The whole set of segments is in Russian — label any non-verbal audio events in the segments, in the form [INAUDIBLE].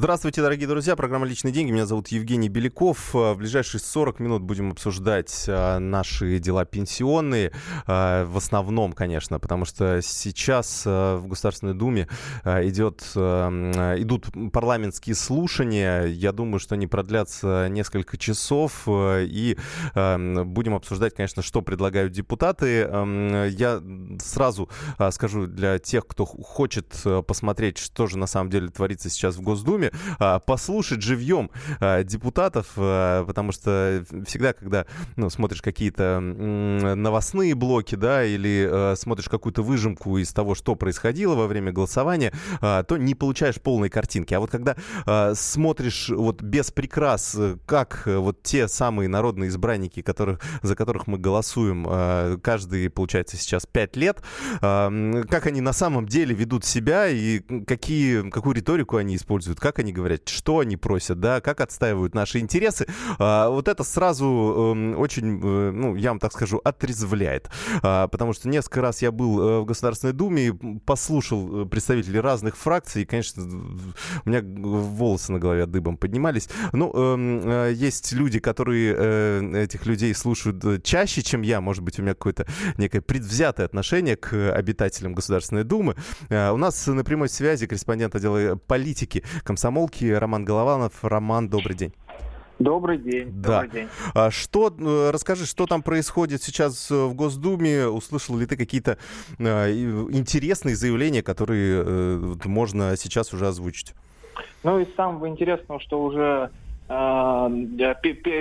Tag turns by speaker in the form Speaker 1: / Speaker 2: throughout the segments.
Speaker 1: Здравствуйте, дорогие друзья. Программа «Личные деньги». Меня зовут Евгений Беляков. В ближайшие 40 минут будем обсуждать наши дела пенсионные. В основном, конечно, потому что сейчас в Государственной Думе идет, идут парламентские слушания. Я думаю, что они продлятся несколько часов. И будем обсуждать, конечно, что предлагают депутаты. Я сразу скажу для тех, кто хочет посмотреть, что же на самом деле творится сейчас в Госдуме, Госдуме, [LAUGHS] а, послушать живьем а, депутатов, а, потому что всегда, когда ну, смотришь какие-то новостные блоки, да, или смотришь какую-то выжимку из того, что происходило во время голосования, то не получаешь полной картинки. А вот когда смотришь вот без прикрас, как вот те самые народные избранники, которых, за которых мы голосуем, каждый, получается, сейчас пять лет, как они на самом деле ведут себя и какие, какую риторику они используют, как они говорят, что они просят, да, как отстаивают наши интересы. А, вот это сразу эм, очень, э, ну, я вам так скажу, отрезвляет. А, потому что несколько раз я был э, в Государственной Думе, послушал э, представителей разных фракций, и, конечно, у меня волосы на голове дыбом поднимались. Ну, эм, есть люди, которые этих людей слушают чаще, чем я. Может быть, у меня какое-то некое предвзятое отношение к обитателям Государственной Думы. У нас на прямой связи корреспондент отдела политики комсомолки Роман Голованов. Роман, добрый день.
Speaker 2: Добрый день.
Speaker 1: Да. Добрый день. А что, э, расскажи, что там происходит сейчас в Госдуме? Услышал ли ты какие-то э, интересные заявления, которые э, можно сейчас уже озвучить?
Speaker 2: Ну, из самого интересного, что уже э,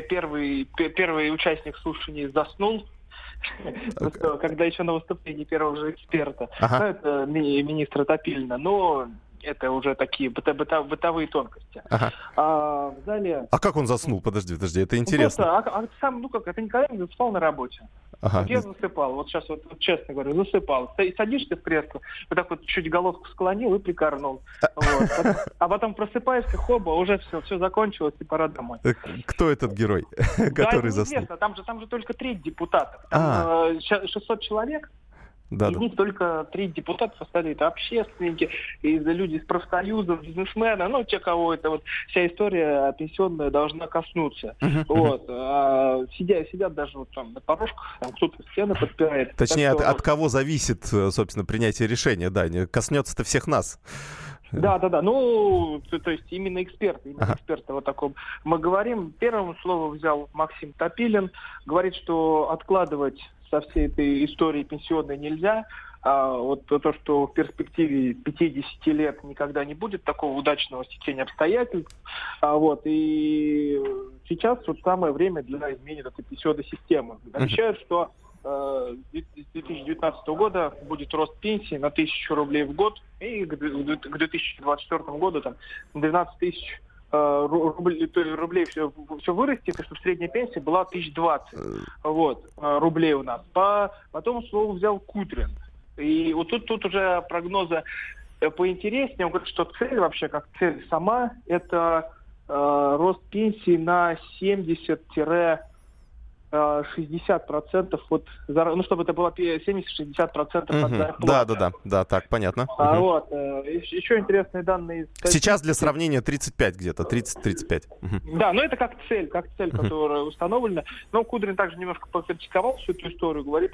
Speaker 2: первый, первый участник слушаний заснул, когда еще на выступлении первого же эксперта. Ага. Ну, это министра Топильна. Но это уже такие быто, быто, бытовые тонкости.
Speaker 1: Ага. А, в зале... А как он заснул? Подожди, подожди, это интересно.
Speaker 2: Просто, а, а сам, ну как, это никогда не спал на работе. Ага. Вот я засыпал, вот сейчас вот, вот честно говорю, засыпал. И садишься в кресло, вот так вот чуть головку склонил и прикорнул. Вот. А потом просыпаешься, хоба, уже все, все закончилось и пора домой. Э,
Speaker 1: кто этот герой, [LAUGHS] который заснул?
Speaker 2: Там же, там же только треть депутатов. Там, 600 а. человек. Да, Из да. них только три депутата остались. Это общественники, и люди из профсоюзов, бизнесмены, ну, те, кого это вот вся история пенсионная должна коснуться. Uh-huh, вот. А, сидя, сидят даже вот там на порожках, там кто-то стены подпирает.
Speaker 1: Точнее, от, от кого зависит, собственно, принятие решения, да, коснется-то всех нас.
Speaker 2: Да, да, да. Ну, то, то есть именно эксперты, именно ага. эксперты вот таком. Мы говорим, первым слово взял Максим Топилин, говорит, что откладывать со всей этой историей пенсионной нельзя. А вот то, что в перспективе 50 лет никогда не будет такого удачного стечения обстоятельств. А вот, и сейчас вот самое время для изменения этой пенсионной системы. Обещают, что с 2019 года будет рост пенсии на тысячу рублей в год, и к 2024 году там 12 тысяч Э, рублей, рублей все, все вырастет, и чтобы средняя пенсия была 1020 э. вот, э, рублей у нас. По, потом слово взял Кудрин. И вот тут, тут уже прогнозы поинтереснее. Он говорит, что цель вообще, как цель сама, это э, рост пенсии на 70 60% от ну чтобы это было 70-60% от зарплаты.
Speaker 1: Да, да, да, да, так, понятно.
Speaker 2: А, угу. Вот, э, еще интересные данные.
Speaker 1: Сейчас для сравнения 35 где-то, 30-35.
Speaker 2: Угу. Да, но это как цель, как цель, угу. которая установлена. Но Кудрин также немножко покритиковал всю эту историю, говорит,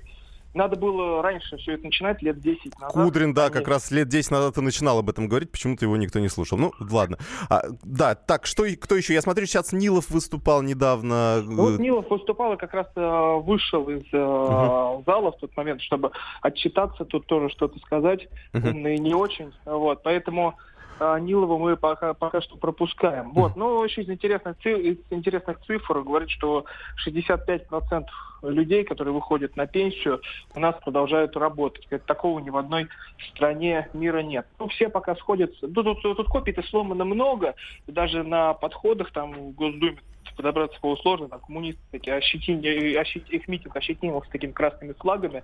Speaker 2: надо было раньше все это начинать, лет 10 назад.
Speaker 1: Кудрин, да, как раз лет 10 назад и начинал об этом говорить, почему-то его никто не слушал. Ну, ладно. А, да, так, что, кто еще? Я смотрю, сейчас Нилов выступал недавно.
Speaker 2: Ну, Нилов выступал и как раз э, вышел из uh зала в тот момент, чтобы отчитаться, тут тоже что-то сказать. uh И не очень. Вот, поэтому Нилова мы пока, пока что пропускаем. Вот. [LAUGHS] Но еще из интересных, из интересных цифр говорит, что 65% людей, которые выходят на пенсию, у нас продолжают работать. Такого ни в одной стране мира нет. Ну, все пока сходятся. Тут, тут, тут копий-то сломано много. Даже на подходах там в Госдуме подобраться было сложно. Там коммунисты такие ощетинили, ощет, их митинг ощетинил с такими красными флагами.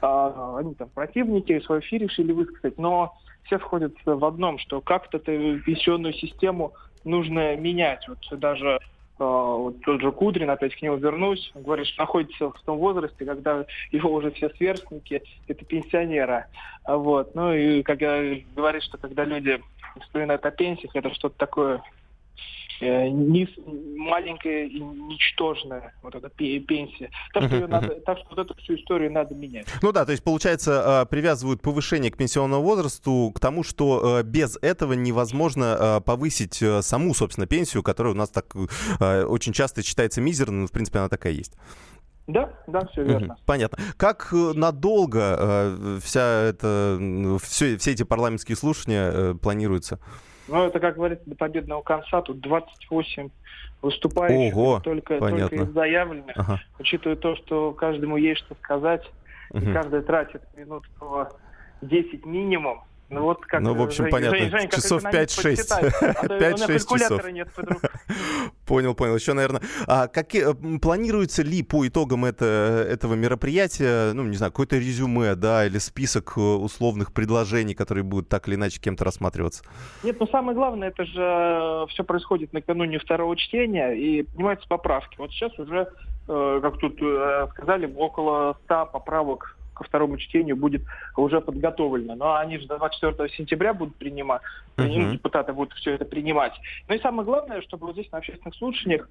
Speaker 2: А, они там противники свою эфире решили высказать. Но все сходятся в одном, что как-то эту пенсионную систему нужно менять. Вот даже э, вот тот же Кудрин, опять к нему вернусь, говорит, что находится в том возрасте, когда его уже все сверстники, это пенсионеры. Вот. Ну и как говорит, что когда люди вспоминают о пенсиях, это что-то такое э, низ, маленькая и ничтожная вот эта пенсия. Так что, ее надо, так что вот эту всю историю надо менять.
Speaker 1: Ну да, то есть получается э, привязывают повышение к пенсионному возрасту к тому, что э, без этого невозможно повысить саму, собственно, пенсию, которая у нас так очень часто считается мизерной, но в принципе она такая есть.
Speaker 2: Да, да, все верно.
Speaker 1: Понятно. Как надолго вся это, все, все эти парламентские слушания планируются?
Speaker 2: Ну, это, как говорится, до победного конца. Тут 28 выступающих,
Speaker 1: Ого,
Speaker 2: только,
Speaker 1: понятно.
Speaker 2: только из заявленных. Ага. Учитывая то, что каждому есть что сказать, угу. и каждый тратит минут по 10 минимум,
Speaker 1: ну вот как. Ну, в общем, Жень, понятно. Жень, Жень, часов 5-6. 5-6 [LAUGHS] часов. Нет [LAUGHS] понял, понял. Еще, наверное, а какие, планируется ли по итогам это, этого мероприятия, ну, не знаю, какое-то резюме, да, или список э, условных предложений, которые будут так или иначе кем-то рассматриваться?
Speaker 2: Нет, ну самое главное, это же э, все происходит накануне второго чтения, и принимаются поправки. Вот сейчас уже, э, как тут сказали, около 100 поправок ко второму чтению будет уже подготовлено. Но они же до 24 сентября будут принимать, uh-huh. депутаты будут все это принимать. Ну и самое главное, чтобы вот здесь на общественных слушаниях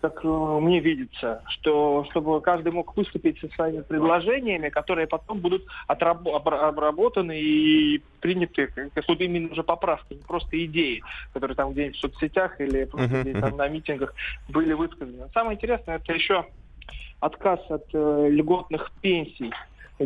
Speaker 2: как э, мне видится, что чтобы каждый мог выступить со своими предложениями, которые потом будут отраб- обработаны и приняты как вот именно уже поправки, не просто идеи, которые там где-нибудь в соцсетях или просто uh-huh, где-то uh-huh. на митингах были высказаны. Самое интересное это еще отказ от э, льготных пенсий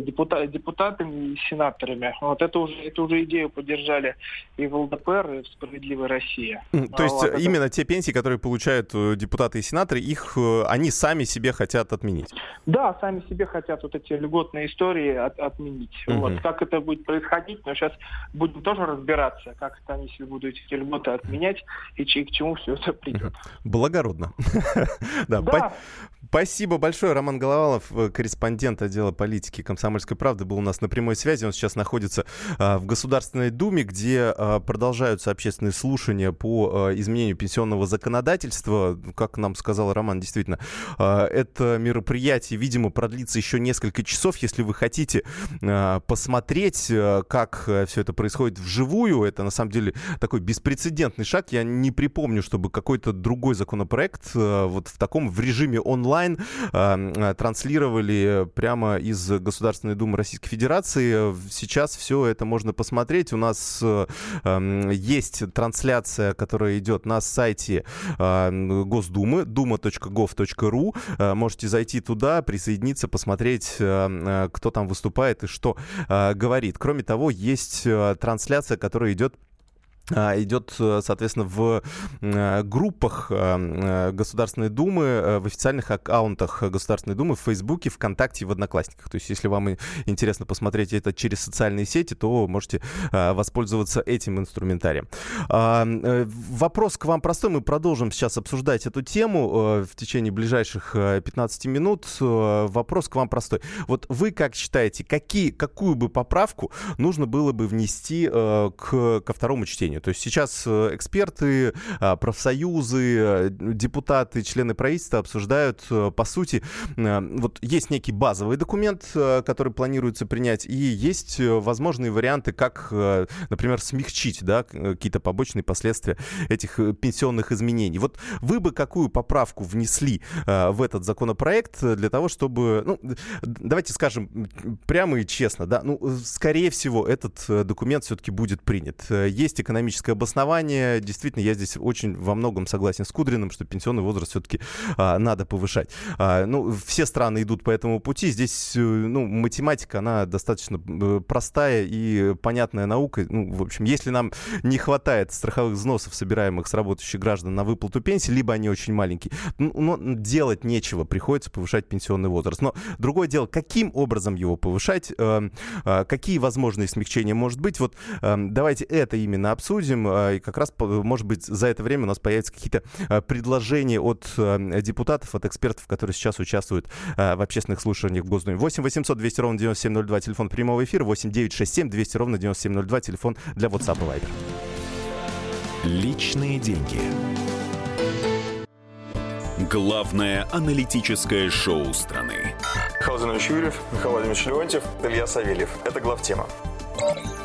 Speaker 2: депутат, депутатами и сенаторами. Вот это уже, эту уже идею поддержали и в ЛДПР, и в «Справедливой России».
Speaker 1: То есть вот, именно это... те пенсии, которые получают э, депутаты и сенаторы, их э, они сами себе хотят отменить?
Speaker 2: Да, сами себе хотят вот эти льготные истории от, отменить. Угу. Вот. Как это будет происходить, но сейчас будем тоже разбираться, как это они себе будут эти льготы отменять и, и к чему все это придет.
Speaker 1: Благородно. [LAUGHS] да. Спасибо большое. Роман Головалов, э, корреспондент отдела политики «Комсомольской правды», был у нас на прямой связи. Он сейчас находится а, в Государственной Думе, где а, продолжаются общественные слушания по а, изменению пенсионного законодательства. Как нам сказал Роман, действительно, это мероприятие, видимо, продлится еще несколько часов. Если вы хотите посмотреть, как все это происходит вживую, это на самом деле такой беспрецедентный шаг. Я не припомню, чтобы какой-то другой законопроект а, вот в таком в режиме онлайн онлайн э, транслировали прямо из Государственной Думы Российской Федерации. Сейчас все это можно посмотреть. У нас э, есть трансляция, которая идет на сайте э, Госдумы, duma.gov.ru. Э, можете зайти туда, присоединиться, посмотреть, кто там выступает и что говорит. Кроме того, есть трансляция, которая идет идет, э, соответственно, в э, группах э, Государственной Думы, в официальных аккаунтах Государственной Думы в Фейсбуке, ВКонтакте и в Одноклассниках. То есть, если вам интересно посмотреть это через социальные сети, то можете воспользоваться этим инструментарием. А, вопрос к вам простой. Мы продолжим сейчас обсуждать эту тему в течение ближайших 15 минут. Вопрос к вам простой. Вот вы как считаете, какие, какую бы поправку нужно было бы внести к, ко второму чтению? Мнению. То есть сейчас э, эксперты, а, профсоюзы, э, депутаты, члены правительства обсуждают, э, по сути, вот есть некий базовый документ, который планируется принять, и есть возможные варианты, как, например, смягчить да, какие-то побочные последствия этих пенсионных изменений. Вот вы бы какую поправку внесли в этот законопроект для того, чтобы, ну, давайте скажем прямо и честно, да, ну, скорее всего, этот документ все-таки будет принят. Есть экономические экономическое обоснование. Действительно, я здесь очень во многом согласен с Кудриным, что пенсионный возраст все-таки а, надо повышать. А, ну, все страны идут по этому пути. Здесь, э, ну, математика, она достаточно э, простая и понятная наука. Ну, в общем, если нам не хватает страховых взносов, собираемых с работающих граждан на выплату пенсии, либо они очень маленькие, ну, делать нечего, приходится повышать пенсионный возраст. Но другое дело, каким образом его повышать, э, э, какие возможные смягчения может быть. Вот э, давайте это именно обсудим обсудим. А, и как раз, может быть, за это время у нас появятся какие-то а, предложения от а, депутатов, от экспертов, которые сейчас участвуют в общественных слушаниях в Госдуме. 8 800 200 ровно 9702, телефон прямого эфира. 8 967 200 ровно 9702, телефон для WhatsApp и Viber.
Speaker 3: Личные деньги. Главное аналитическое шоу страны.
Speaker 4: Михаил Юрьев, Михаил Владимирович Леонтьев, Илья Савельев. Это главтема.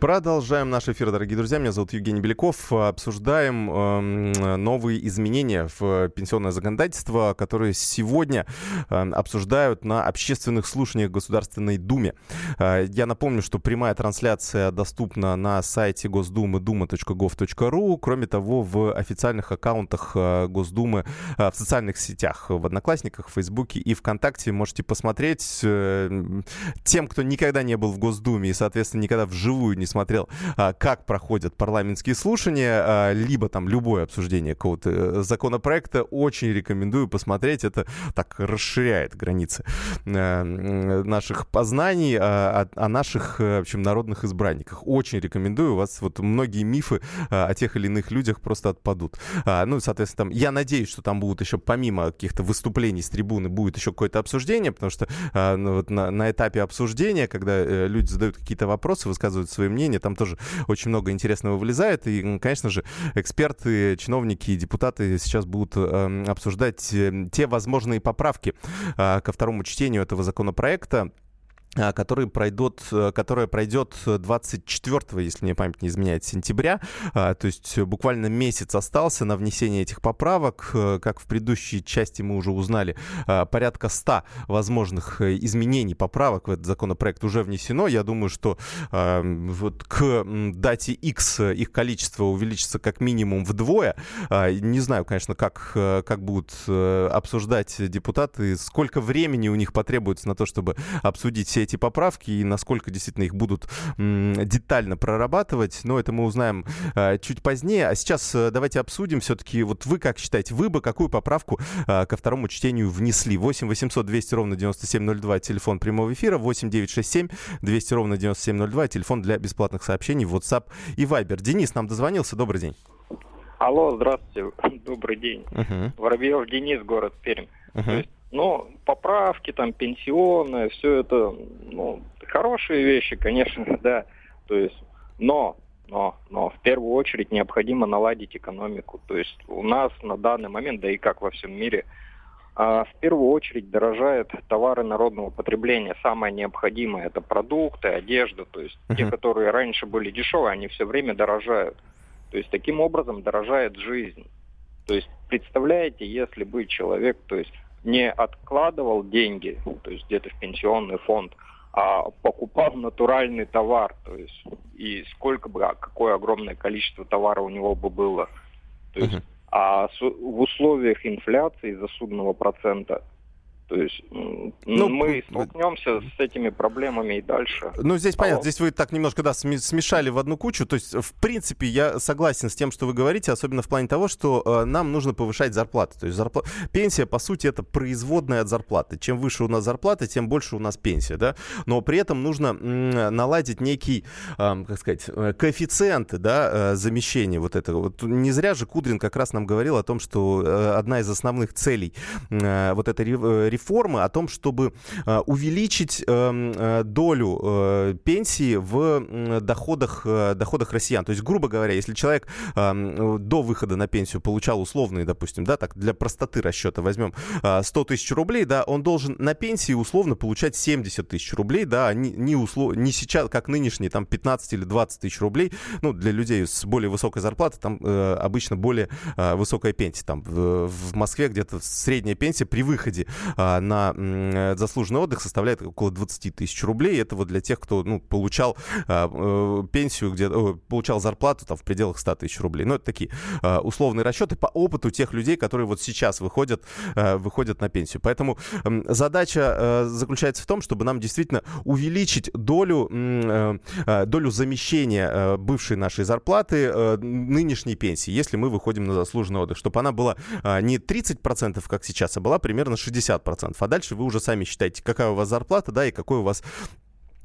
Speaker 1: Продолжаем наш эфир, дорогие друзья. Меня зовут Евгений Беляков. Обсуждаем э, новые изменения в пенсионное законодательство, которые сегодня э, обсуждают на общественных слушаниях Государственной Думе. Э, я напомню, что прямая трансляция доступна на сайте Госдумы duma.gov.ru. Кроме того, в официальных аккаунтах э, Госдумы э, в социальных сетях, в Одноклассниках, в Фейсбуке и ВКонтакте можете посмотреть. Э, тем, кто никогда не был в Госдуме и, соответственно, никогда вживую не смотрел, а, как проходят парламентские слушания, а, либо там любое обсуждение какого-то э, законопроекта, очень рекомендую посмотреть. Это так расширяет границы э, наших познаний о, о наших, э, в общем, народных избранниках. Очень рекомендую. У вас вот многие мифы о тех или иных людях просто отпадут. А, ну, соответственно, там, я надеюсь, что там будут еще, помимо каких-то выступлений с трибуны, будет еще какое-то обсуждение, потому что ну, вот на, на этапе обсуждения, когда люди задают какие-то вопросы, высказывают свои мнения, там тоже очень много интересного вылезает. И, конечно же, эксперты, чиновники и депутаты сейчас будут э, обсуждать э, те возможные поправки э, ко второму чтению этого законопроекта. А, который пройдет, э, которая пройдет 24, если мне память не изменяет, сентября. А, то есть буквально месяц остался на внесение этих поправок. Э, как в предыдущей части мы уже узнали, а, порядка 100 возможных э, изменений, поправок в этот законопроект уже внесено. Я думаю, что вот к дате X их количество увеличится как минимум вдвое. Не знаю, конечно, как, как будут обсуждать депутаты, сколько времени у них потребуется на то, чтобы обсудить все эти поправки и насколько действительно их будут детально прорабатывать. Но это мы узнаем э, чуть позднее. А сейчас э, давайте обсудим все-таки, вот вы как считаете, вы бы какую поправку э, ко второму чтению внесли? 8 800 200 ровно 9702, телефон прямого эфира, 8 967 200 ровно 9702, телефон для бесплатных сообщений WhatsApp и Viber. Денис нам дозвонился, добрый день.
Speaker 5: Алло, здравствуйте, [LAUGHS] добрый день. Uh-huh. Воробьев Денис, город Пермь. Uh-huh. То есть но поправки, там, пенсионные, все это, ну, хорошие вещи, конечно, [LAUGHS] да. То есть, но, но, но в первую очередь необходимо наладить экономику. То есть у нас на данный момент, да и как во всем мире, а, в первую очередь дорожают товары народного потребления. Самое необходимое это продукты, одежда. То есть uh-huh. те, которые раньше были дешевые, они все время дорожают. То есть таким образом дорожает жизнь. То есть представляете, если бы человек, то есть не откладывал деньги, то есть где-то в пенсионный фонд, а покупал натуральный товар, то есть и сколько бы, а какое огромное количество товара у него бы было. То есть, uh-huh. а в условиях инфляции засудного процента то есть ну, мы столкнемся с этими проблемами и дальше.
Speaker 1: Ну, здесь понятно, здесь вы так немножко, да, смешали в одну кучу. То есть, в принципе, я согласен с тем, что вы говорите, особенно в плане того, что э, нам нужно повышать зарплаты. То есть, зарпла... пенсия, по сути, это производная от зарплаты. Чем выше у нас зарплата, тем больше у нас пенсия, да. Но при этом нужно м- наладить некий, э, как сказать, э, коэффициенты, да, э, замещения вот этого. Вот не зря же Кудрин как раз нам говорил о том, что э, одна из основных целей э, вот этой э, реформы о том, чтобы э, увеличить эм, э, долю э, пенсии в доходах, доходах россиян. То есть, грубо говоря, если человек эм, до выхода на пенсию получал условные, допустим, да, так для простоты расчета возьмем 100 тысяч рублей, да, он должен на пенсии условно получать 70 тысяч рублей, да, не, не, услов... не сейчас, как нынешние, там 15 или 20 тысяч рублей, ну, для людей с более высокой зарплатой, там э, обычно более э, высокая пенсия, там в, в Москве где-то средняя пенсия при выходе э, на э, заслуженный отдых составляет около 20 тысяч рублей. Это вот для тех, кто ну, получал а, э, пенсию, где, получал зарплату там, в пределах 100 тысяч рублей. Ну, это такие э, условные расчеты по опыту тех людей, которые вот сейчас выходят, выходят на пенсию. Поэтому задача э, заключается в том, чтобы нам действительно увеличить долю, долю замещения бывшей нашей зарплаты нынешней пенсии, если мы выходим на заслуженный отдых, чтобы она была не 30%, как сейчас, а была примерно 60%. А дальше вы уже сами считаете, какая у вас зарплата, да, и какой у вас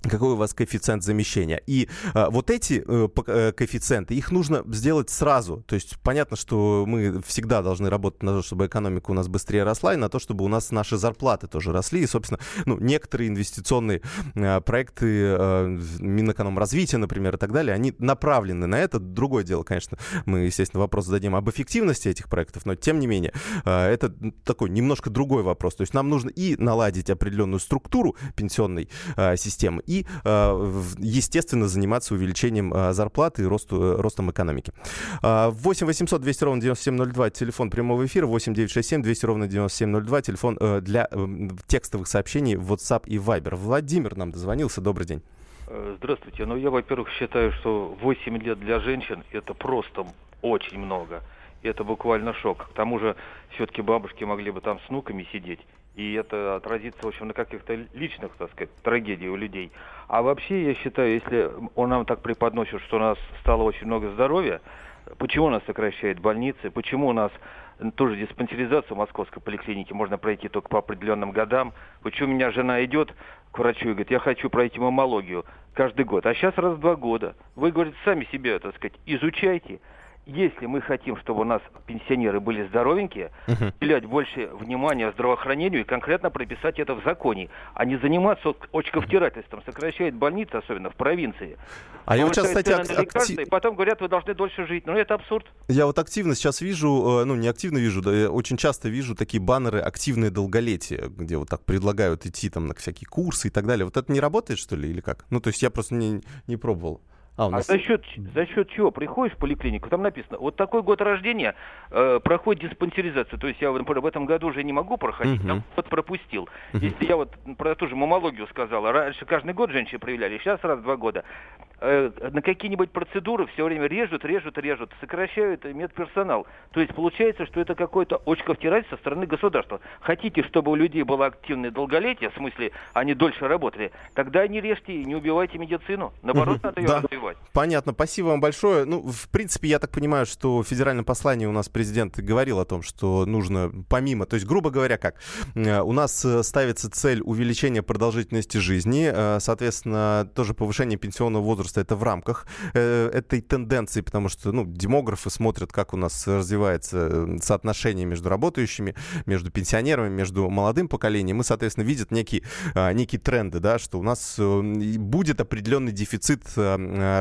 Speaker 1: какой у вас коэффициент замещения. И а, вот эти э, э, коэффициенты, их нужно сделать сразу. То есть понятно, что мы всегда должны работать на то, чтобы экономика у нас быстрее росла, и на то, чтобы у нас наши зарплаты тоже росли. И, собственно, ну, некоторые инвестиционные э, проекты э, Минэкономразвития, например, и так далее, они направлены на это. Другое дело, конечно, мы, естественно, вопрос зададим об эффективности этих проектов, но тем не менее, э, это такой немножко другой вопрос. То есть нам нужно и наладить определенную структуру пенсионной э, системы, и, э, естественно, заниматься увеличением э, зарплаты и росту, э, ростом экономики. 8 800 200 ровно 9702, телефон прямого эфира, 8 967 200 ровно 9702, телефон для текстовых сообщений WhatsApp и Viber. Владимир нам дозвонился, добрый день.
Speaker 6: Здравствуйте. Ну, я, во-первых, считаю, что 8 лет для женщин – это просто очень много. Это буквально шок. К тому же, все-таки бабушки могли бы там с внуками сидеть и это отразится, в общем, на каких-то личных, так сказать, трагедиях у людей. А вообще, я считаю, если он нам так преподносит, что у нас стало очень много здоровья, почему нас сокращают больницы, почему у нас тоже диспансеризацию в московской поликлинике можно пройти только по определенным годам, почему у меня жена идет к врачу и говорит, я хочу пройти мамологию каждый год, а сейчас раз в два года. Вы, говорите, сами себе, так сказать, изучайте, если мы хотим, чтобы у нас пенсионеры были здоровенькие, uh-huh. уделять больше внимания здравоохранению и конкретно прописать это в законе, а не заниматься очковтирательством, сокращает больницы, особенно в провинции.
Speaker 1: А я вот сейчас, кстати, ак-
Speaker 6: актив... И потом говорят, вы должны дольше жить. Ну, это абсурд.
Speaker 1: Я вот активно сейчас вижу, э, ну, не активно вижу, да, я очень часто вижу такие баннеры «Активное долголетие», где вот так предлагают идти там на всякие курсы и так далее. Вот это не работает, что ли, или как? Ну, то есть я просто не, не пробовал.
Speaker 6: А, у а нас... а за, счет, за счет чего приходишь в поликлинику, там написано, вот такой год рождения э, проходит диспансеризацию. То есть я, например, в этом году уже не могу проходить, uh-huh. там вот пропустил. Uh-huh. Если я вот про ту же мамологию сказал, раньше каждый год женщины проявляли, сейчас раз в два года. Э, на какие-нибудь процедуры все время режут, режут, режут, сокращают медперсонал. То есть получается, что это какой-то очковтирать со стороны государства. Хотите, чтобы у людей было активное долголетие, в смысле они дольше работали, тогда не режьте и не убивайте медицину. Наоборот, uh-huh. надо ее да. развивать
Speaker 1: развивать. Понятно, спасибо вам большое. Ну, в принципе, я так понимаю, что в федеральном послании у нас президент говорил о том, что нужно помимо, то есть, грубо говоря, как, э, у нас э, ставится цель увеличения продолжительности жизни, э, соответственно, тоже повышение пенсионного возраста, это в рамках этой тенденции, потому что, ну, демографы смотрят, как у нас развивается соотношение между работающими, между пенсионерами, между молодым поколением, и, соответственно, видят некие, некие тренды, да, что у нас будет определенный дефицит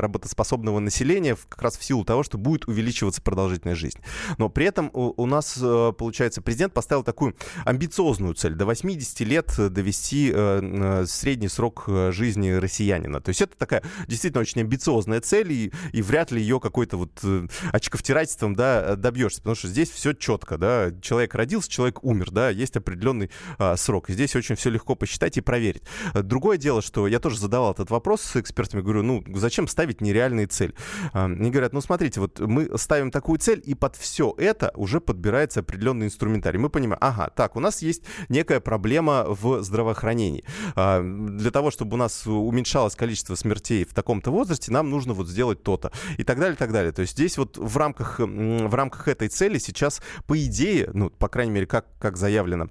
Speaker 1: работоспособного населения как раз в силу того, что будет увеличиваться продолжительность жизни. Но при этом у, у нас, э, получается, президент поставил такую амбициозную цель до 80 лет довести э, средний срок э, жизни россиянина. То есть это такая действительно очень амбициозная цель, и, и вряд ли ее какой-то вот э, очковтирательством да, добьешься, потому что здесь все четко, да, человек родился, человек умер, да, есть определенный э, срок. Здесь очень все легко посчитать и проверить. Другое дело, что я тоже задавал этот вопрос с экспертами, говорю, ну, зачем ставить ставить нереальные цели. Они говорят, ну смотрите, вот мы ставим такую цель, и под все это уже подбирается определенный инструментарий. Мы понимаем, ага, так, у нас есть некая проблема в здравоохранении. Для того, чтобы у нас уменьшалось количество смертей в таком-то возрасте, нам нужно вот сделать то-то. И так далее, и так далее. То есть здесь вот в рамках, в рамках этой цели сейчас, по идее, ну, по крайней мере, как, как заявлено,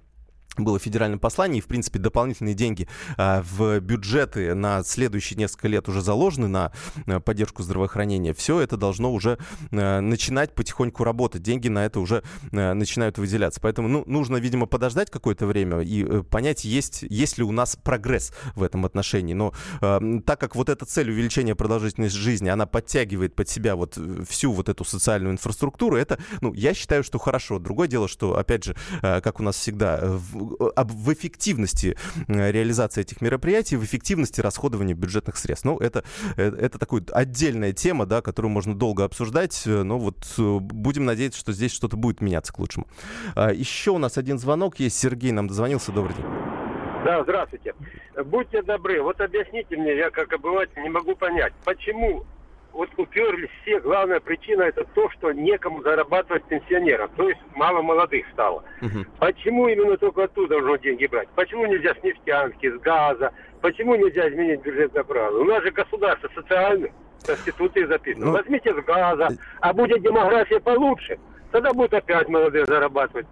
Speaker 1: было федеральном послании, и, в принципе, дополнительные деньги а, в бюджеты на следующие несколько лет уже заложены на а, поддержку здравоохранения. Все это должно уже а, начинать потихоньку работать. Деньги на это уже а, начинают выделяться. Поэтому ну, нужно, видимо, подождать какое-то время и понять, есть, есть ли у нас прогресс в этом отношении. Но а, так как вот эта цель увеличения продолжительности жизни, она подтягивает под себя вот всю вот эту социальную инфраструктуру, это, ну, я считаю, что хорошо. Другое дело, что, опять же, как у нас всегда, в об, в эффективности реализации этих мероприятий, в эффективности расходования бюджетных средств. Ну, это, э, это такая отдельная тема, да, которую можно долго обсуждать, э, но вот э, будем надеяться, что здесь что-то будет меняться к лучшему. А, еще у нас один звонок есть. Сергей нам дозвонился. Добрый день.
Speaker 7: Да, здравствуйте. Будьте добры, вот объясните мне, я как обыватель не могу понять, почему вот уперлись все, главная причина это то, что некому зарабатывать пенсионерам, то есть мало молодых стало. Угу. Почему именно только оттуда нужно деньги брать? Почему нельзя с нефтянки, с газа? Почему нельзя изменить бюджетное правило? У нас же государство социальное, Конституции записано. Ну, Возьмите с газа, а будет демография получше, тогда будут опять молодые зарабатывать.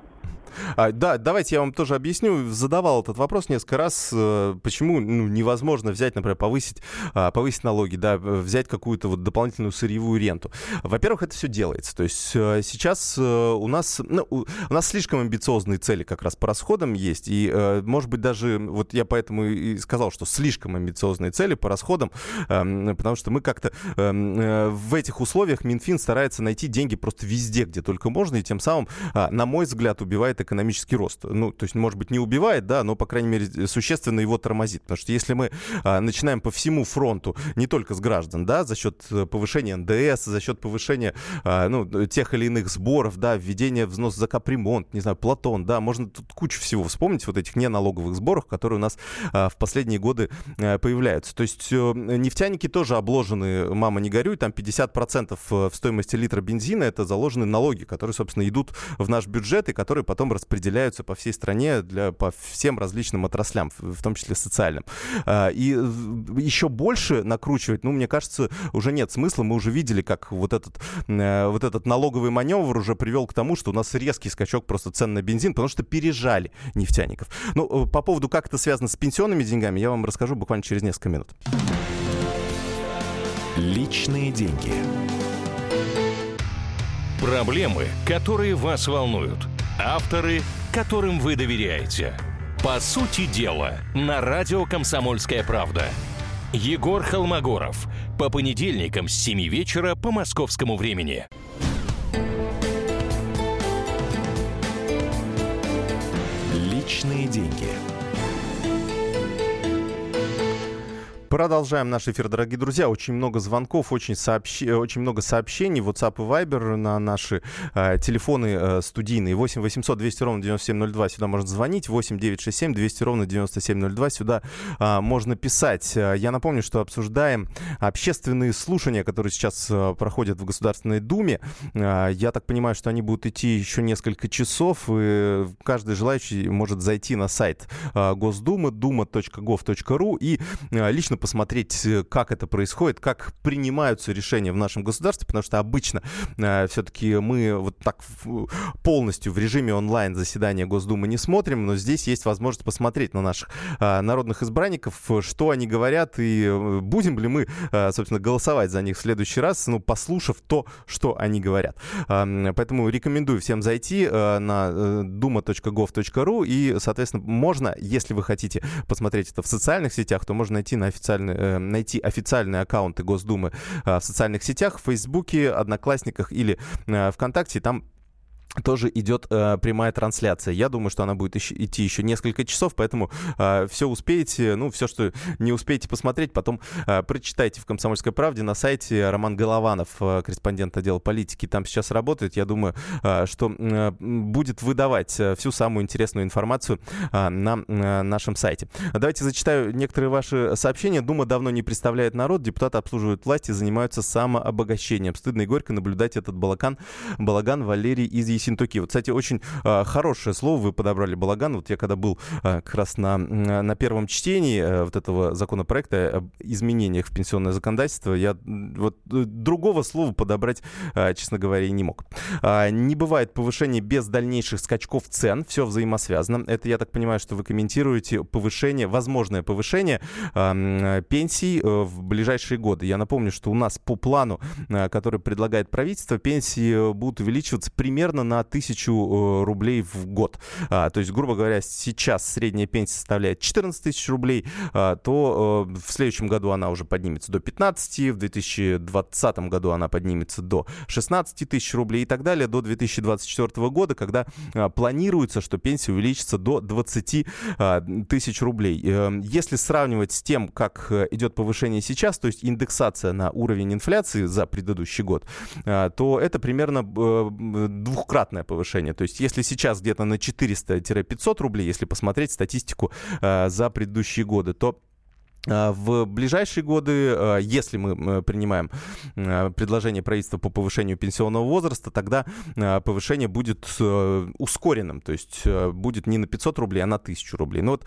Speaker 1: А, да, давайте я вам тоже объясню. Задавал этот вопрос несколько раз, э, почему ну, невозможно взять, например, повысить, а, повысить налоги, да, взять какую-то вот дополнительную сырьевую ренту. Во-первых, это все делается. То есть э, сейчас э, у нас, ну, у нас слишком амбициозные цели как раз по расходам есть, и, может быть, даже, вот я поэтому и сказал, что слишком амбициозные цели по расходам, эм, потому что мы как-то эм, в этих условиях Минфин старается найти деньги просто везде, где только можно, и тем самым, а, на мой взгляд, убивает экономический рост. Ну, то есть, может быть, не убивает, да, но, по крайней мере, существенно его тормозит. Потому что если мы а, начинаем по всему фронту, не только с граждан, да, за счет э, повышения НДС, за счет повышения, а, ну, тех или иных сборов, да, введения взнос за капремонт, не знаю, Платон, да, можно тут кучу всего вспомнить, вот этих неналоговых сборов, которые у нас а, в последние годы а, появляются. То есть а, нефтяники тоже обложены, мама не горюй, там 50% в стоимости литра бензина это заложены налоги, которые, собственно, идут в наш бюджет и которые потом распределяются по всей стране для, по всем различным отраслям, в том числе социальным. А, и еще больше накручивать, ну, мне кажется, уже нет смысла. Мы уже видели, как вот этот, э, вот этот налоговый маневр уже привел к тому, что у нас резкий скачок просто цен на бензин, потому что пережали нефтяников. Ну, э, по поводу, как это связано с пенсионными деньгами, я вам расскажу буквально через несколько минут.
Speaker 3: Личные деньги.
Speaker 8: Проблемы, которые вас волнуют. Авторы, которым вы доверяете. По сути дела, на радио «Комсомольская правда». Егор Холмогоров. По понедельникам с 7 вечера по московскому времени.
Speaker 3: Личные деньги.
Speaker 1: Продолжаем наш эфир, дорогие друзья. Очень много звонков, очень, сообщ... очень много сообщений. WhatsApp и Viber на наши э, телефоны э, студийные. 8 800 200 ровно 9702. Сюда можно звонить. 8 967 200 ровно 9702. Сюда э, можно писать. Я напомню, что обсуждаем общественные слушания, которые сейчас э, проходят в Государственной Думе. Э, я так понимаю, что они будут идти еще несколько часов. И каждый желающий может зайти на сайт э, Госдумы, duma.gov.ru и э, лично посмотреть, э, как это происходит, как принимаются решения в нашем государстве, потому что обычно э, все-таки мы вот так полностью в режиме онлайн заседания Госдумы не смотрим, но здесь есть возможность посмотреть на наших э, народных избранников, что они говорят, и э, будем ли мы, э, собственно, голосовать за них в следующий раз, ну, послушав то, что они говорят. Э, поэтому рекомендую всем зайти э, на э, duma.gov.ru и, соответственно, можно, если вы хотите посмотреть это в социальных сетях, то можно найти на официальном официальный, э, найти официальные аккаунты Госдумы э, в социальных сетях, в Фейсбуке, Одноклассниках или э, ВКонтакте. Там тоже идет э, прямая трансляция. Я думаю, что она будет ищ- идти еще несколько часов, поэтому э, все успеете, ну, все, что не успеете посмотреть, потом э, прочитайте в «Комсомольской правде» на сайте Роман Голованов, э, корреспондент отдела политики, там сейчас работает. Я думаю, э, что э, будет выдавать э, всю самую интересную информацию э, на э, нашем сайте. Давайте зачитаю некоторые ваши сообщения. Дума давно не представляет народ, депутаты обслуживают власти, занимаются самообогащением. Стыдно и горько наблюдать этот балаган, балаган Валерий из Ессентуки. Вот, кстати, очень э, хорошее слово вы подобрали, балаган. Вот я когда был э, как раз на, на первом чтении э, вот этого законопроекта об изменениях в пенсионное законодательство, я вот другого слова подобрать, э, честно говоря, и не мог. Э, не бывает повышения без дальнейших скачков цен, все взаимосвязано. Это, я так понимаю, что вы комментируете повышение, возможное повышение э, пенсий э, в ближайшие годы. Я напомню, что у нас по плану, э, который предлагает правительство, пенсии будут увеличиваться примерно на тысячу э, рублей в год. А, то есть, грубо говоря, сейчас средняя пенсия составляет 14 тысяч рублей, а, то э, в следующем году она уже поднимется до 15, в 2020 году она поднимется до 16 тысяч рублей и так далее, до 2024 года, когда а, планируется, что пенсия увеличится до 20 тысяч рублей. Эм, если сравнивать с тем, как э, идет повышение сейчас, то есть индексация на уровень инфляции за предыдущий год, то это примерно двухкратно двукратное повышение. То есть если сейчас где-то на 400-500 рублей, если посмотреть статистику э, за предыдущие годы, то в ближайшие годы, а, если мы принимаем а, предложение правительства по повышению пенсионного возраста, тогда повышение будет э, ускоренным, то есть э, будет не на 500 рублей, а на 1000 рублей. Ну вот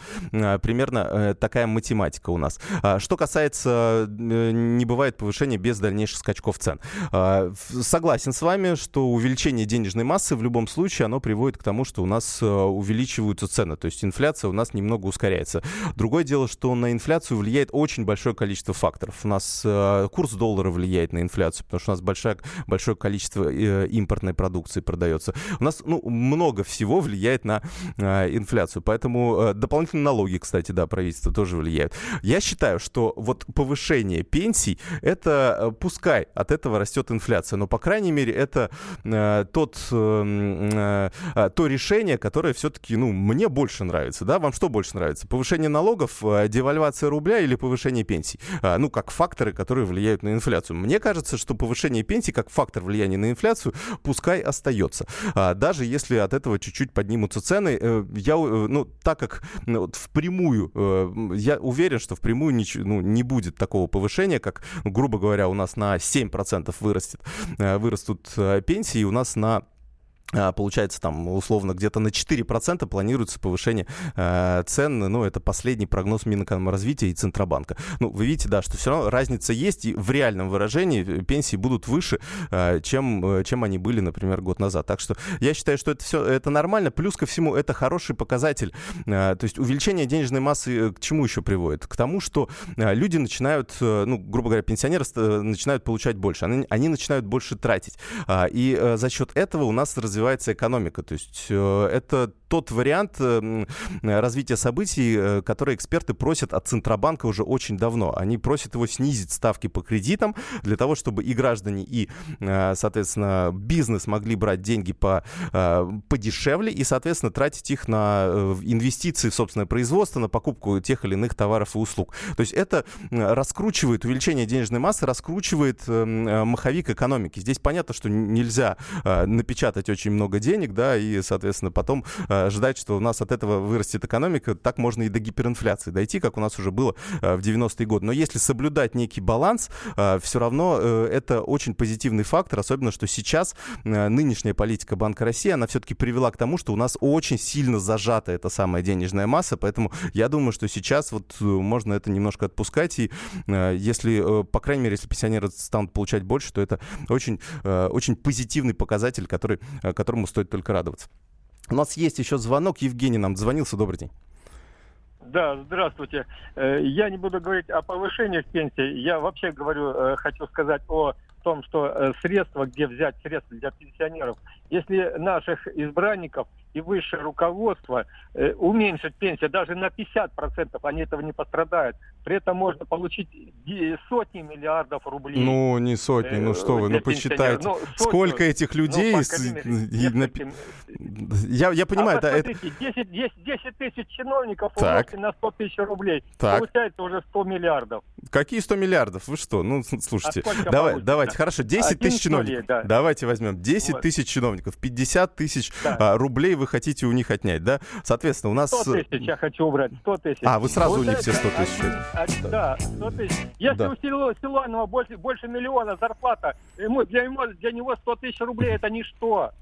Speaker 1: примерно э, такая математика у нас. Что касается, не бывает повышения без дальнейших скачков цен. Согласен с вами, что увеличение денежной массы в любом случае, оно приводит к тому, что у нас увеличиваются цены, то есть инфляция у нас немного ускоряется. Другое дело, что на инфляцию влияет очень большое количество факторов. У нас э, курс доллара влияет на инфляцию, потому что у нас большое, большое количество э, импортной продукции продается. У нас ну, много всего влияет на э, инфляцию. Поэтому э, дополнительные налоги, кстати, да, правительство тоже влияют. Я считаю, что вот повышение пенсий, это э, пускай от этого растет инфляция, но, по крайней мере, это э, тот, э, э, то решение, которое все-таки, ну, мне больше нравится, да? Вам что больше нравится? Повышение налогов, э, девальвация рубля или повышение пенсий? А, ну, как факторы, которые влияют на инфляцию. Мне кажется, что повышение пенсий как фактор влияния на инфляцию пускай остается. А, даже если от этого чуть-чуть поднимутся цены, э, я, э, ну, так как ну, вот впрямую, э, я уверен, что впрямую не, ну, не будет такого повышения, как, грубо говоря, у нас на 7% вырастет, вырастут пенсии, у нас на получается, там, условно, где-то на 4% планируется повышение э, цен. Ну, это последний прогноз Минэкономразвития и Центробанка. Ну, вы видите, да, что все равно разница есть, и в реальном выражении пенсии будут выше, э, чем, э, чем они были, например, год назад. Так что я считаю, что это все это нормально. Плюс ко всему, это хороший показатель. Э, то есть увеличение денежной массы э, к чему еще приводит? К тому, что э, люди начинают, э, ну, грубо говоря, пенсионеры э, начинают получать больше. Они, они начинают больше тратить. Э, и э, за счет этого у нас развивается развивается экономика. То есть э, это тот вариант э, развития событий, э, который эксперты просят от Центробанка уже очень давно. Они просят его снизить ставки по кредитам для того, чтобы и граждане, и, соответственно, бизнес могли брать деньги по, подешевле и, соответственно, тратить их на инвестиции в собственное производство, на покупку тех или иных товаров и услуг. То есть это раскручивает, увеличение денежной массы раскручивает маховик экономики. Здесь понятно, что нельзя напечатать очень много денег, да, и, соответственно, потом э, ждать, что у нас от этого вырастет экономика, так можно и до гиперинфляции дойти, как у нас уже было э, в 90-е годы. Но если соблюдать некий баланс, э, все равно э, это очень позитивный фактор, особенно, что сейчас нынешняя политика Банка России, она все-таки привела к тому, что у нас очень сильно зажата эта самая денежная масса, поэтому я думаю, что сейчас вот можно это немножко отпускать, и если, по крайней мере, если пенсионеры станут получать больше, то это очень, очень позитивный показатель, который, которому стоит только радоваться. У нас есть еще звонок. Евгений нам звонился. Добрый день.
Speaker 9: Да, здравствуйте. Э, я не буду говорить о повышении пенсии. Я вообще говорю, э, хочу сказать о том, что э, средства, где взять средства для пенсионеров, если наших избранников и высшее руководство э, уменьшить пенсию даже на 50%, они этого не пострадают. При этом можно получить сотни миллиардов рублей.
Speaker 1: Ну, не сотни, ну что вы, ну посчитайте. Ну, сотню, Сколько этих ну, людей... Ну,
Speaker 9: мере,
Speaker 1: я, я понимаю,
Speaker 9: а
Speaker 1: да,
Speaker 9: это... 10, 10, 10 тысяч чиновников так. на 100 тысяч рублей. Так. Получается уже 100 миллиардов.
Speaker 1: Какие 100 миллиардов? Вы что? Ну, слушайте. А давай, давайте, хорошо, 10 тысяч чиновников. Да. Давайте возьмем 10 вот. тысяч чиновников, 50 тысяч да. а, рублей вы хотите у них отнять, да? Соответственно, у нас...
Speaker 9: 100 тысяч я хочу убрать, 100 тысяч.
Speaker 1: А, вы сразу вот у них все 100 тысяч.
Speaker 9: А, да, 100 тысяч. Если да. у Силуанова больше, больше миллиона зарплата, ему, для, ему, для него 100 тысяч рублей это ничто.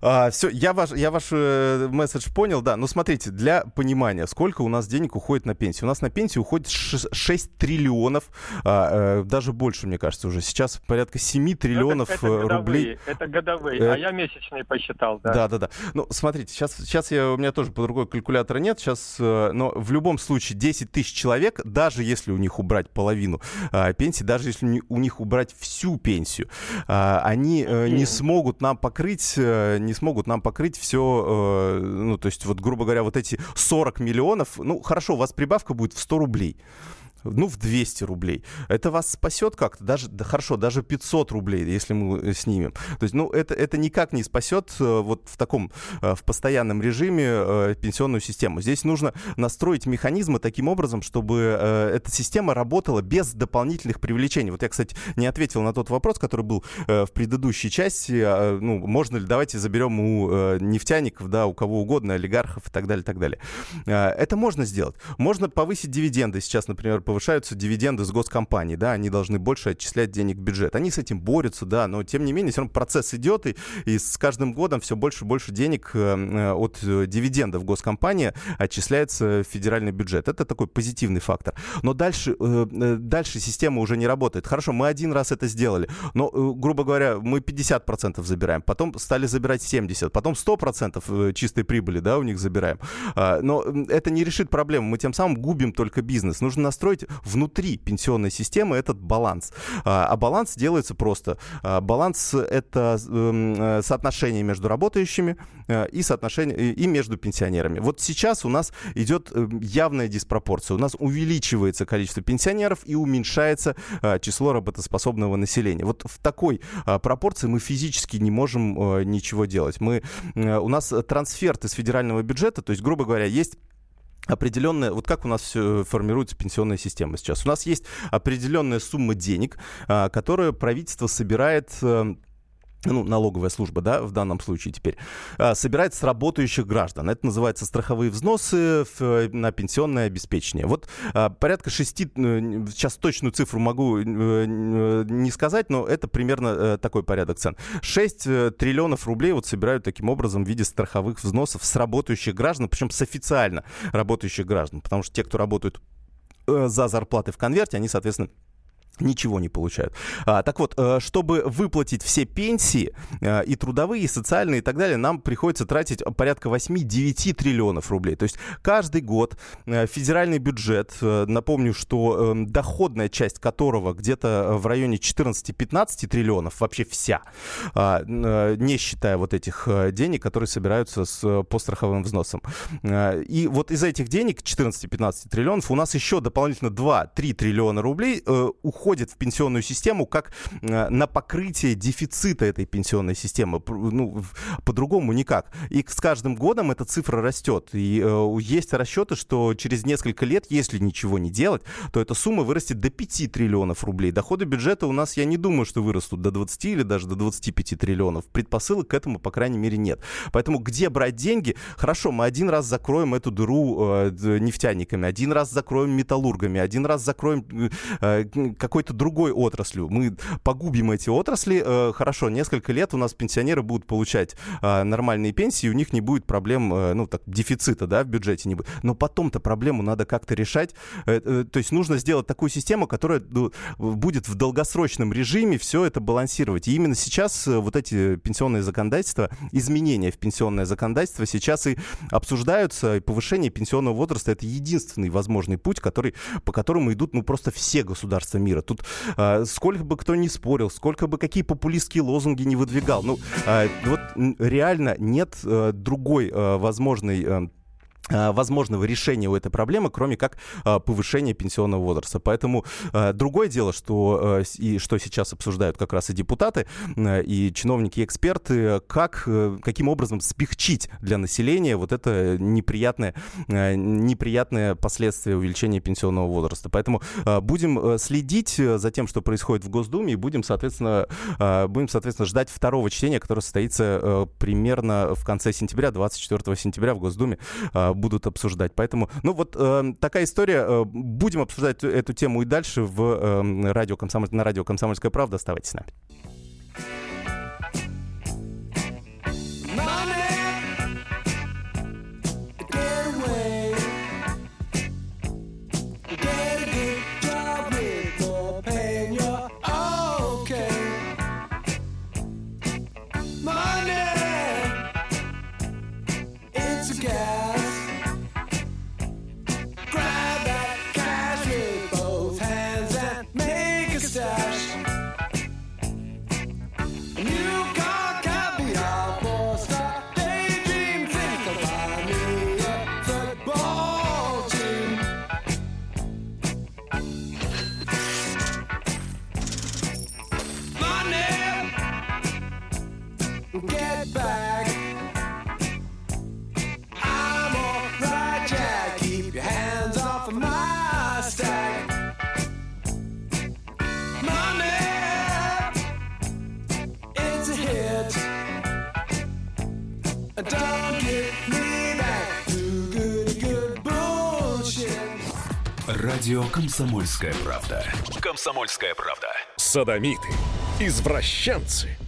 Speaker 1: А, все, я ваш, я ваш э, месседж понял, да. Но смотрите, для понимания, сколько у нас денег уходит на пенсию. У нас на пенсию уходит 6, 6 триллионов, а, э, даже больше, мне кажется, уже. Сейчас порядка 7 триллионов это, это рублей.
Speaker 9: это годовые, э, а я месячные посчитал, да.
Speaker 1: Да, да, да. Ну, смотрите, сейчас, сейчас я, у меня тоже по другой калькулятора нет, сейчас, э, но в любом случае 10 тысяч человек, даже если у них убрать половину э, пенсии, даже если у них убрать всю пенсию, э, они э, не смогут нам покрыть э, не смогут нам покрыть все, э, ну, то есть, вот, грубо говоря, вот эти 40 миллионов, ну, хорошо, у вас прибавка будет в 100 рублей. Ну, в 200 рублей. Это вас спасет как-то? Даже, да, хорошо, даже 500 рублей, если мы э, снимем. То есть, ну, это, это никак не спасет э, вот в таком, э, в постоянном режиме пенсионную систему. Здесь нужно настроить механизмы таким образом, чтобы эта система работала без дополнительных привлечений. Вот я, кстати, не ответил на тот вопрос, который был в предыдущей части. А, ну, можно ли, давайте заберем у нефтяников, да, у кого угодно, олигархов и так далее, и так далее. Это можно сделать. Можно повысить дивиденды. Сейчас, например, повышаются дивиденды с госкомпаний, да, они должны больше отчислять денег в бюджет. Они с этим борются, да, но тем не менее все равно процесс идет, и, и с каждым годом все больше и больше денег э, э, от э, дивидендов госкомпании отчисляется в федеральный бюджет. Это такой позитивный фактор. Но дальше, дальше система уже не работает. Хорошо, мы один раз это сделали, но, грубо говоря, мы 50% забираем, потом стали забирать 70%, потом 100% чистой прибыли, да, у них забираем. А, но это не решит проблему, мы тем самым губим только бизнес. Нужно настроить внутри пенсионной системы этот баланс. А, а баланс делается просто. А, баланс — это эм, э, соотношение между работающими э, и соотношение и между пенсионерами. Вот сейчас у нас идет э, явная диспропорция. У нас увеличивается количество пенсионеров и уменьшается число работоспособного населения. Вот в такой пропорции мы физически не можем ничего делать. Мы, у нас трансферт из федерального бюджета, то есть, грубо говоря, есть определенная, вот как у нас все формируется пенсионная система сейчас. У нас есть определенная сумма денег, а, которую правительство собирает э, ну, налоговая служба, да, в данном случае теперь, а, собирает с работающих граждан. Это называется страховые взносы на пенсионное обеспечение. Вот а, порядка 6, э, сейчас точную цифру могу э, не сказать, но это примерно э, такой порядок цен. 6 триллионов рублей вот собирают таким образом в виде страховых взносов с работающих граждан, причем с официально работающих граждан, потому что те, кто работают за зарплаты в конверте, они, соответственно, ничего не получают. А, так вот, э, чтобы выплатить все пенсии, э, и трудовые, и социальные, и так далее, нам приходится тратить порядка 8-9 триллионов рублей. То есть каждый год э, федеральный бюджет, напомню, что доходная часть которого где-то в районе 14-15 триллионов, вообще вся, а, не считая вот этих денег, которые собираются с, по взносам. И вот из этих денег, 14-15 триллионов, у нас еще дополнительно 2-3 триллиона рублей уходят уходит в пенсионную систему как э, на покрытие дефицита этой пенсионной системы. Ну, по-другому никак. И с каждым годом эта цифра растет. И э, есть расчеты, что через несколько лет, если ничего не делать, то эта сумма вырастет до 5 триллионов рублей. Доходы бюджета у нас, я не думаю, что вырастут до 20 или даже до 25 триллионов. Предпосылок к этому, по крайней мере, нет. Поэтому где брать деньги? Хорошо, мы один раз закроем эту дыру э, нефтяниками, один раз закроем металлургами, один раз закроем э, какой какой-то другой отраслью. Мы погубим эти отрасли. Э, хорошо, несколько лет у нас пенсионеры будут получать э, нормальные пенсии, у них не будет проблем, э, ну, так, дефицита, да, в бюджете не будет. Но потом-то проблему надо как-то решать. То есть нужно сделать такую систему, которая ну, будет в долгосрочном режиме все это балансировать. И именно сейчас вот эти пенсионные законодательства, изменения в пенсионное законодательство сейчас и обсуждаются. И повышение пенсионного возраста это единственный возможный путь, который, по которому идут ну, просто все государства мира. Тут э, сколько бы кто ни спорил, сколько бы какие популистские лозунги не выдвигал, ну, э, вот реально нет э, другой э, возможной Э, возможного решения у этой проблемы, кроме как э, повышения пенсионного возраста. Поэтому э, другое дело, что, и что сейчас обсуждают как раз и депутаты, и чиновники, и эксперты, как, каким образом спихчить для населения вот это неприятное, неприятное последствие увеличения пенсионного возраста. Поэтому будем следить за тем, что происходит в Госдуме, и будем, соответственно, будем, соответственно, ждать второго чтения, которое состоится примерно в конце сентября, 24 сентября в Госдуме будут обсуждать. Поэтому, ну вот э, такая история. Э, будем обсуждать эту тему и дальше в э, радио Комсомоль... на радио «Комсомольская правда». Оставайтесь с нами.
Speaker 10: Get back. I'm alright, Jack. Keep your hands off of my stack. Money, it's a hit. Don't get me back to good, good bullshit.
Speaker 3: Радио «Комсомольская правда». «Комсомольская правда».
Speaker 11: Садомиты, извращенцы,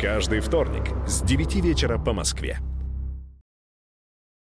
Speaker 11: Каждый вторник с 9 вечера по Москве.